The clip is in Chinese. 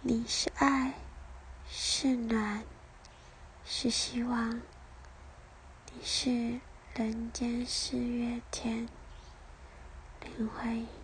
你是爱是暖是希望。你是人间四月天林徽因